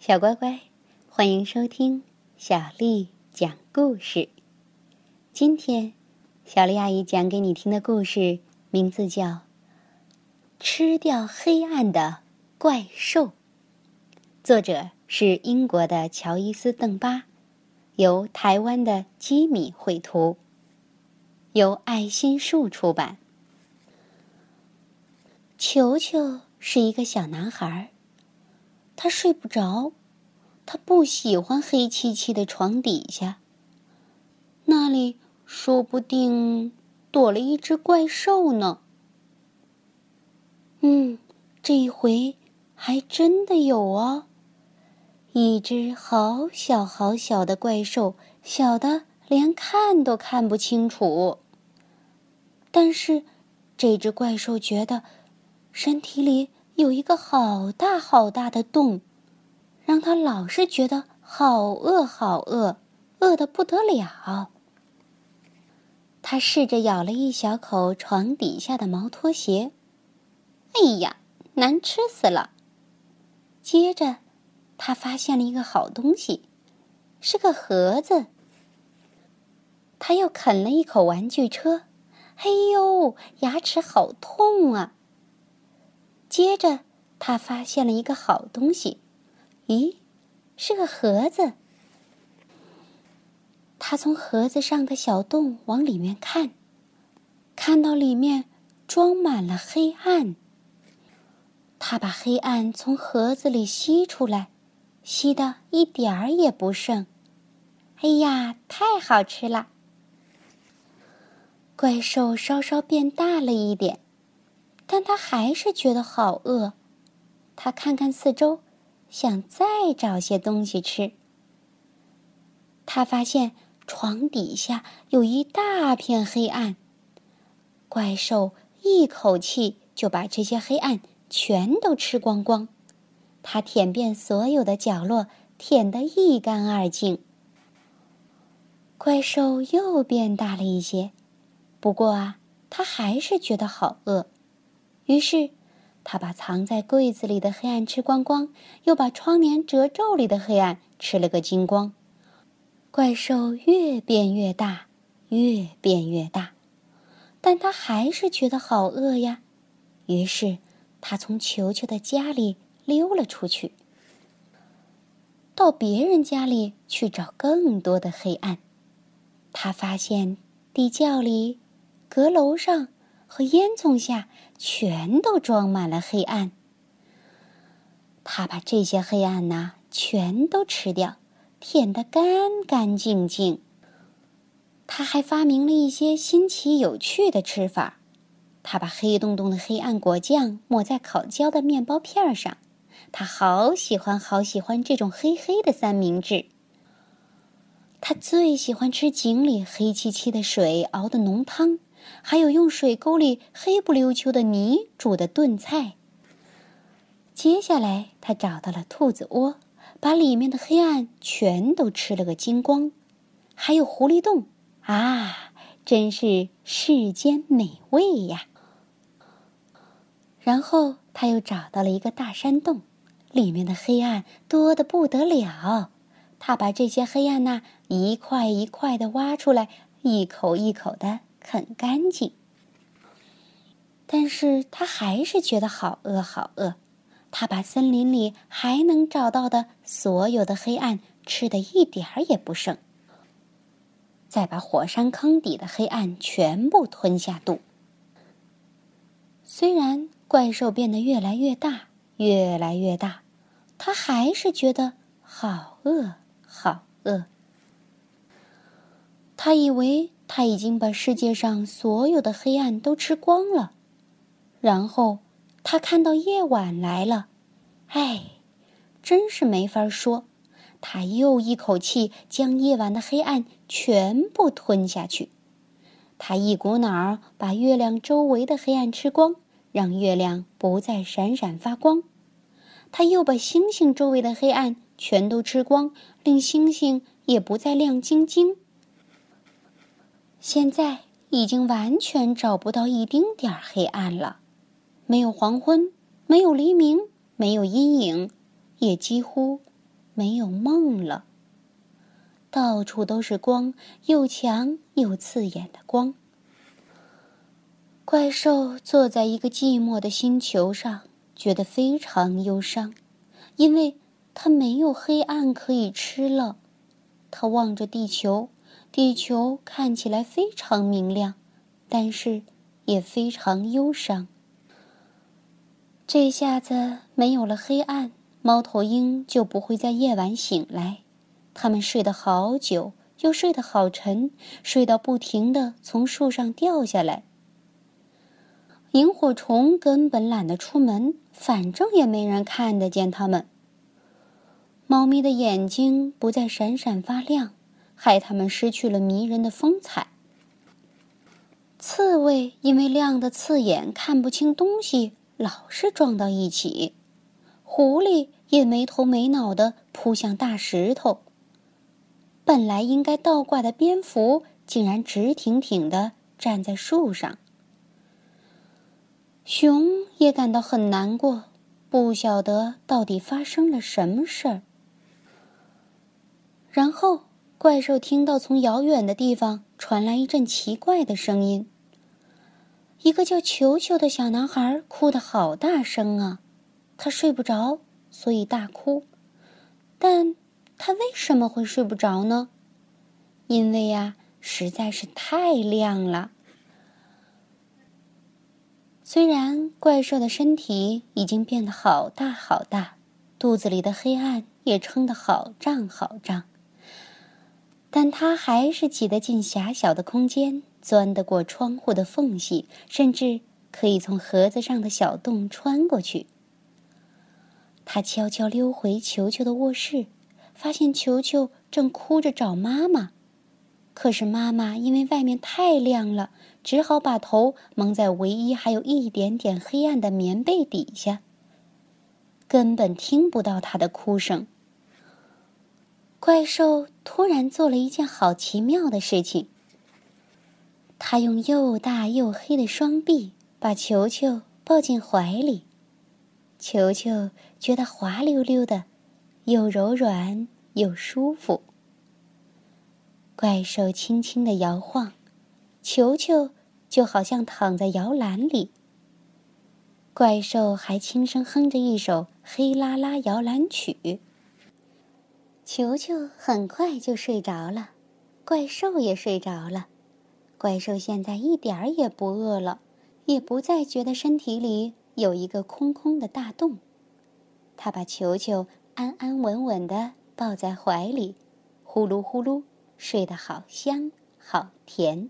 小乖乖，欢迎收听小丽讲故事。今天，小丽阿姨讲给你听的故事名字叫《吃掉黑暗的怪兽》，作者是英国的乔伊斯·邓巴，由台湾的基米绘图，由爱心树出版。球球是一个小男孩儿，他睡不着。他不喜欢黑漆漆的床底下，那里说不定躲了一只怪兽呢。嗯，这一回还真的有哦，一只好小好小的怪兽，小的连看都看不清楚。但是，这只怪兽觉得身体里有一个好大好大的洞。让他老是觉得好饿，好饿，饿得不得了。他试着咬了一小口床底下的毛拖鞋，哎呀，难吃死了！接着，他发现了一个好东西，是个盒子。他又啃了一口玩具车，哎呦，牙齿好痛啊！接着，他发现了一个好东西。咦，是个盒子。他从盒子上的小洞往里面看，看到里面装满了黑暗。他把黑暗从盒子里吸出来，吸的一点儿也不剩。哎呀，太好吃了！怪兽稍稍变大了一点，但他还是觉得好饿。他看看四周。想再找些东西吃，他发现床底下有一大片黑暗。怪兽一口气就把这些黑暗全都吃光光，它舔遍所有的角落，舔得一干二净。怪兽又变大了一些，不过啊，它还是觉得好饿，于是。他把藏在柜子里的黑暗吃光光，又把窗帘褶皱里的黑暗吃了个精光。怪兽越变越大，越变越大，但他还是觉得好饿呀。于是，他从球球的家里溜了出去，到别人家里去找更多的黑暗。他发现地窖里、阁楼上。和烟囱下全都装满了黑暗。他把这些黑暗呐全都吃掉，舔得干干净净。他还发明了一些新奇有趣的吃法。他把黑洞洞的黑暗果酱抹在烤焦的面包片上。他好喜欢好喜欢这种黑黑的三明治。他最喜欢吃井里黑漆漆的水熬的浓汤。还有用水沟里黑不溜秋的泥煮的炖菜。接下来，他找到了兔子窝，把里面的黑暗全都吃了个精光。还有狐狸洞，啊，真是世间美味呀！然后他又找到了一个大山洞，里面的黑暗多得不得了。他把这些黑暗呐一块一块的挖出来，一口一口的。很干净，但是他还是觉得好饿，好饿。他把森林里还能找到的所有的黑暗吃的一点儿也不剩，再把火山坑底的黑暗全部吞下肚。虽然怪兽变得越来越大，越来越大，他还是觉得好饿，好饿。他以为。他已经把世界上所有的黑暗都吃光了，然后他看到夜晚来了，哎，真是没法说。他又一口气将夜晚的黑暗全部吞下去，他一股脑儿把月亮周围的黑暗吃光，让月亮不再闪闪发光。他又把星星周围的黑暗全都吃光，令星星也不再亮晶晶。现在已经完全找不到一丁点儿黑暗了，没有黄昏，没有黎明，没有阴影，也几乎没有梦了。到处都是光，又强又刺眼的光。怪兽坐在一个寂寞的星球上，觉得非常忧伤，因为它没有黑暗可以吃了。他望着地球，地球看起来非常明亮，但是也非常忧伤。这下子没有了黑暗，猫头鹰就不会在夜晚醒来。他们睡得好久，又睡得好沉，睡到不停的从树上掉下来。萤火虫根本懒得出门，反正也没人看得见它们。猫咪的眼睛不再闪闪发亮，害他们失去了迷人的风采。刺猬因为亮的刺眼，看不清东西。老是撞到一起，狐狸也没头没脑的扑向大石头。本来应该倒挂的蝙蝠，竟然直挺挺的站在树上。熊也感到很难过，不晓得到底发生了什么事儿。然后，怪兽听到从遥远的地方传来一阵奇怪的声音。一个叫球球的小男孩哭得好大声啊！他睡不着，所以大哭。但他为什么会睡不着呢？因为呀，实在是太亮了。虽然怪兽的身体已经变得好大好大，肚子里的黑暗也撑得好胀好胀，但他还是挤得进狭小的空间。钻得过窗户的缝隙，甚至可以从盒子上的小洞穿过去。他悄悄溜回球球的卧室，发现球球正哭着找妈妈。可是妈妈因为外面太亮了，只好把头蒙在唯一还有一点点黑暗的棉被底下，根本听不到他的哭声。怪兽突然做了一件好奇妙的事情。他用又大又黑的双臂把球球抱进怀里，球球觉得滑溜溜的，又柔软又舒服。怪兽轻轻的摇晃，球球就好像躺在摇篮里。怪兽还轻声哼着一首《黑啦啦摇篮曲》，球球很快就睡着了，怪兽也睡着了。怪兽现在一点儿也不饿了，也不再觉得身体里有一个空空的大洞。他把球球安安稳稳地抱在怀里，呼噜呼噜睡得好香好甜。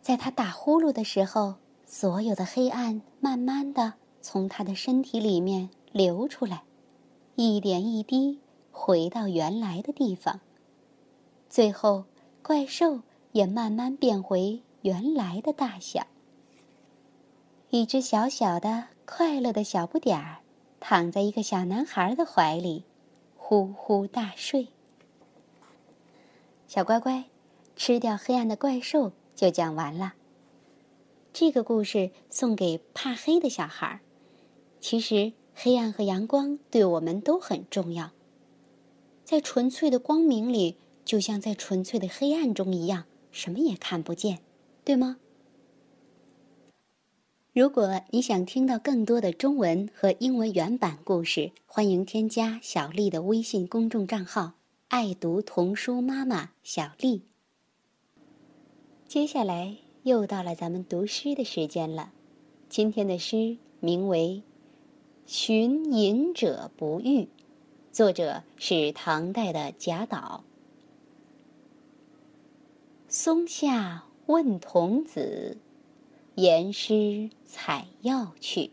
在他打呼噜的时候，所有的黑暗慢慢的从他的身体里面流出来，一点一滴回到原来的地方。最后，怪兽。也慢慢变回原来的大小。一只小小的、快乐的小不点儿，躺在一个小男孩的怀里，呼呼大睡。小乖乖，吃掉黑暗的怪兽就讲完了。这个故事送给怕黑的小孩儿。其实，黑暗和阳光对我们都很重要。在纯粹的光明里，就像在纯粹的黑暗中一样。什么也看不见，对吗？如果你想听到更多的中文和英文原版故事，欢迎添加小丽的微信公众账号“爱读童书妈妈小丽”。接下来又到了咱们读诗的时间了，今天的诗名为《寻隐者不遇》，作者是唐代的贾岛。松下问童子，言师采药去。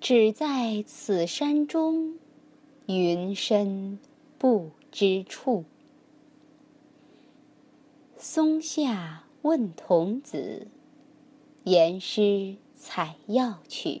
只在此山中，云深不知处。松下问童子，言师采药去。